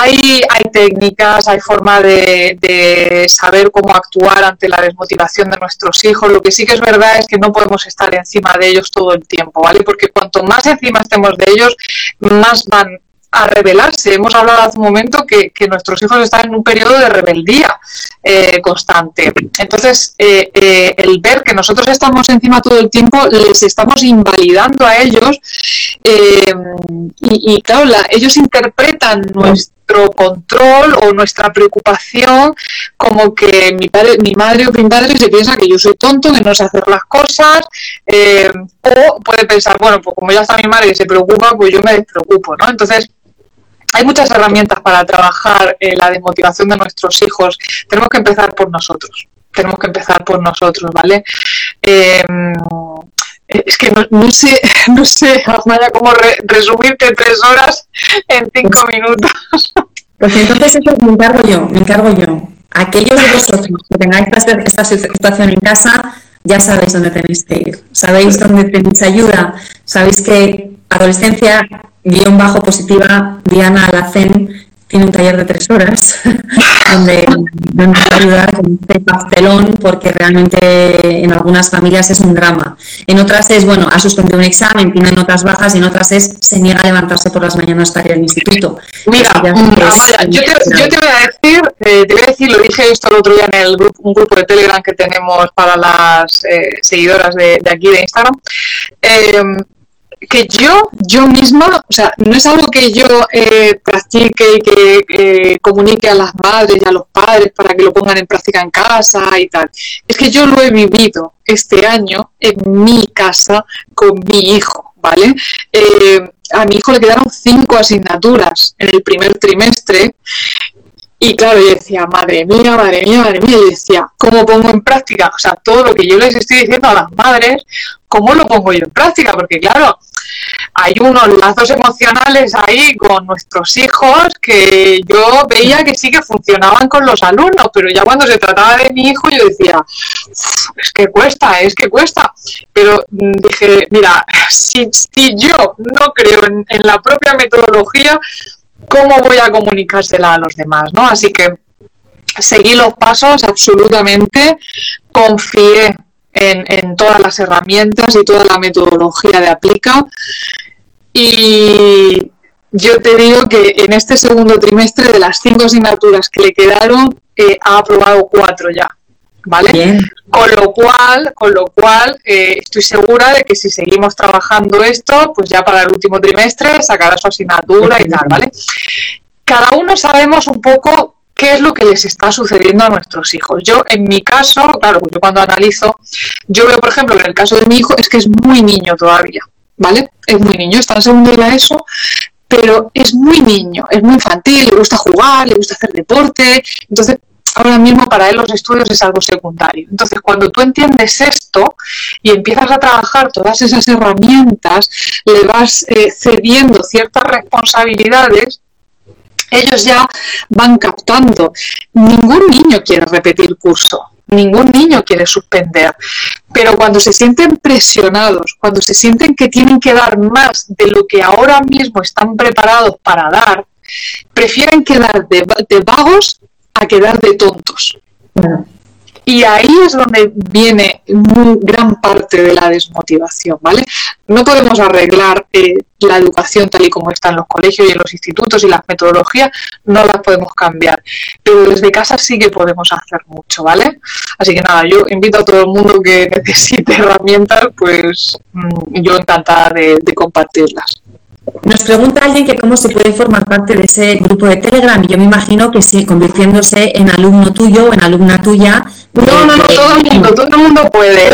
Speaker 2: Hay, hay técnicas, hay forma de, saber cómo actuar ante la desmotivación de nuestros hijos. Lo que sí que es verdad es que no podemos estar encima de ellos todo el tiempo, ¿vale? Porque cuanto más encima estemos de ellos, más van a rebelarse. Hemos hablado hace un momento que, nuestros hijos están en un periodo de rebeldía eh, constante. Entonces, eh, eh, el ver que nosotros estamos encima todo el tiempo, les estamos invalidando a ellos y, claro, ellos interpretan nuestro control o nuestra preocupación como que mi padre, mi madre o mi padre se piensa que yo soy tonto, que no sé hacer las cosas, o puede pensar, bueno, pues como ya está mi madre y se preocupa, pues yo me despreocupo, ¿no? Entonces, hay muchas herramientas para trabajar eh, la desmotivación de nuestros hijos. Tenemos que empezar por nosotros. Tenemos que empezar por nosotros, ¿vale? Em, es que no, sé, (laughs) no sé, Amaya, cómo resumirte tres horas en cinco minutos.
Speaker 1: Pues entonces eso me encargo yo, me encargo yo. Aquellos de vosotros que tengáis esta situación en casa, ya sabéis dónde tenéis que ir. Sabéis dónde tenéis ayuda. Sabéis que adolescencia guion bajo positiva, Diana Alacén tiene un taller de tres horas (laughs) donde nos va a ayudar con este pastelón porque realmente en algunas familias es un drama. En otras es, bueno, ha suspendido un examen, tiene notas bajas y en otras es, se niega a levantarse por las mañanas para ir al instituto.
Speaker 2: Mira, mm, yo, te, voy a decir, eh, te voy a decir, lo dije esto el otro día en el grupo, un grupo de Telegram que tenemos para las eh, seguidoras de, de, aquí de Instagram. Eh, que yo, yo misma, o sea, no es algo que yo eh, practique y que eh, comunique a las madres y a los padres para que lo pongan en práctica en casa y tal. Es que yo lo he vivido este año en mi casa con mi hijo, ¿vale? Eh, a mi hijo le quedaron cinco asignaturas en el primer trimestre y claro, yo decía, madre mía, madre mía, madre mía, y decía, ¿cómo pongo en práctica? O sea, todo lo que yo les estoy diciendo a las madres, ¿cómo lo pongo yo en práctica? Porque claro, hay unos lazos emocionales ahí con nuestros hijos que yo veía que sí que funcionaban con los alumnos, pero ya cuando se trataba de mi hijo yo decía, es que cuesta, es que cuesta. Pero mm, dije, mira, (laughs) si, si yo no creo en la propia metodología, cómo voy a comunicársela a los demás, ¿no? Así que seguí los pasos absolutamente, confié en, todas las herramientas y toda la metodología de aplica y yo te digo que en este segundo trimestre de las cinco asignaturas que le quedaron eh, ha aprobado cuatro ya. ¿Vale? Con lo cual, con lo cual eh, estoy segura de que si seguimos trabajando esto, pues ya para el último trimestre sacará su asignatura y tal, ¿vale? Cada uno sabemos un poco qué es lo que les está sucediendo a nuestros hijos. Yo, en mi caso, claro, yo cuando analizo, yo veo, por ejemplo, que en el caso de mi hijo es que es muy niño todavía, ¿vale? Es muy niño, está en segundo de ESO, pero es muy niño, es muy infantil, le gusta jugar, le gusta hacer deporte, entonces ahora mismo para él los estudios es algo secundario. Entonces, cuando tú entiendes esto y empiezas a trabajar todas esas herramientas, le vas eh, cediendo ciertas responsabilidades, ellos ya van captando. Ningún niño quiere repetir curso, ningún niño quiere suspender, pero cuando se sienten presionados, cuando se sienten que tienen que dar más de lo que ahora mismo están preparados para dar, prefieren quedar de, de vagos a quedar de tontos. Y ahí es donde viene muy gran parte de la desmotivación, ¿vale? No podemos arreglar eh, la educación tal y como está en los colegios y en los institutos y las metodologías, no las podemos cambiar. Pero desde casa sí que podemos hacer mucho, ¿vale? Así que nada, yo invito a todo el mundo que (laughs) necesite herramientas, pues mm, yo encantada de compartirlas.
Speaker 1: Nos pregunta alguien que cómo se puede formar parte de ese grupo de Telegram. Y yo me imagino que sí, convirtiéndose en alumno tuyo o en alumna tuya.
Speaker 2: No, no, no, todo el mundo, todo el mundo puede.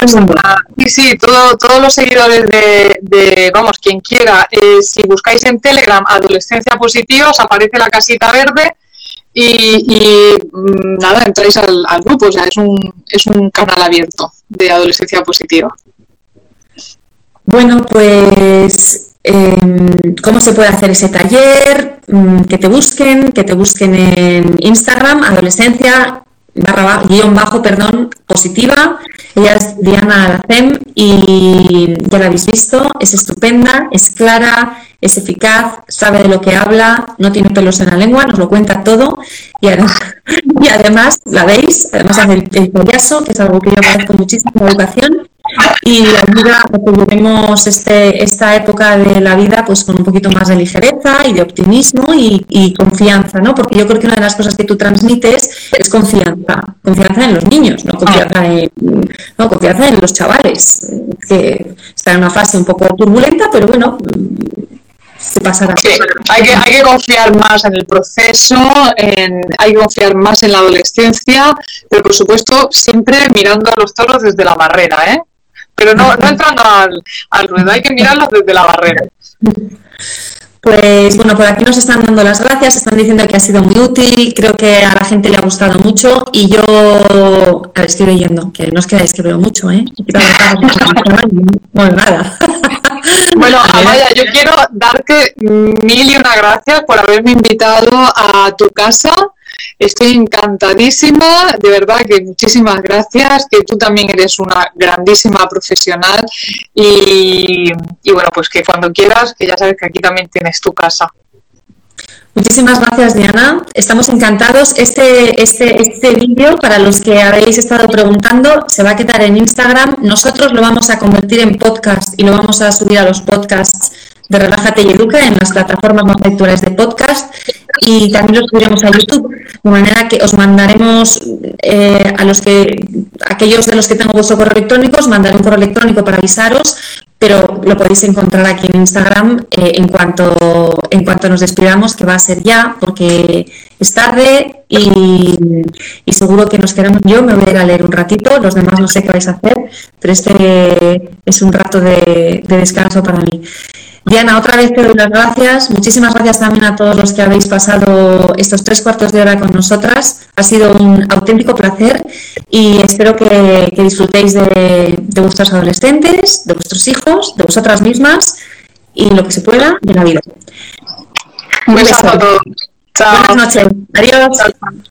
Speaker 2: Sí, sí, todos los seguidores de, vamos, quien quiera, eh, si buscáis en Telegram Adolescencia Positiva, os aparece la casita verde y, mm, nada, entráis al, al, grupo, o sea, es un, es un canal abierto de Adolescencia Positiva.
Speaker 1: Bueno, pues Em, cómo se puede hacer ese taller, mm, que te busquen, que te busquen en Instagram, adolescencia, barra, guion bajo, perdón, positiva. Ella es Diana Alacem y ya la habéis visto, es estupenda, es clara, es eficaz, sabe de lo que habla, no tiene pelos en la lengua, nos lo cuenta todo. Y (laughs) además, la veis, además hace el, el payaso, que es algo que yo agradezco muchísimo en la educación y ayuda a que llevemos este, esta época de la vida pues con un poquito más de ligereza y de optimismo y, confianza, ¿no? Porque yo creo que una de las cosas que tú transmites es confianza, confianza en los niños, no confianza en, no, confianza en los chavales, que están en una fase un poco turbulenta, pero bueno, se pasará.
Speaker 2: hay, que, hay que confiar más en el proceso, hay que confiar más en la adolescencia, pero por supuesto siempre mirando a los toros desde la barrera, ¿eh? Pero no, no entrando al, al ruedo, hay que mirarlos desde la barrera.
Speaker 1: Pues bueno, por aquí nos están dando las gracias, están diciendo que ha sido muy útil, creo que a la gente le ha gustado mucho y yo, a ver, estoy leyendo, que no os quedáis que veo mucho, ¿eh? (laughs) (laughs)
Speaker 2: Bueno, nada. Bueno, Amaya, yo quiero darte mil y una gracias por haberme invitado a tu casa Estoy encantadísima, de verdad que muchísimas gracias, que tú también eres una grandísima profesional y, bueno, pues que cuando quieras, que ya sabes que aquí también tienes tu casa.
Speaker 1: Muchísimas gracias, Diana. Estamos encantados. Este, este, este vídeo, para los que habéis estado preguntando, se va a quedar en Instagram. Nosotros lo vamos a convertir en podcast y lo vamos a subir a los podcasts de Relájate y Educa en las plataformas más habituales de podcast y también lo subiremos a YouTube, de manera que os mandaremos eh, a los que aquellos de los que tengo vuestro correo electrónico, os mandaré un correo electrónico para avisaros, pero lo podéis encontrar aquí en Instagram eh, en, cuanto, en cuanto nos despidamos, que va a ser ya, porque es tarde y, seguro que nos quedamos. Yo me voy a ir a leer un ratito, los demás no sé qué vais a hacer, pero este es un rato de descanso para mí. Diana, otra vez te doy las gracias. Muchísimas gracias también a todos los que habéis pasado estos tres cuartos de hora con nosotras. Ha sido un auténtico placer y espero que, disfrutéis de, vuestros adolescentes, de vuestros hijos, de vosotras mismas y lo que se pueda de la vida.
Speaker 2: Un beso a todos.
Speaker 1: Buenas noches. Adiós.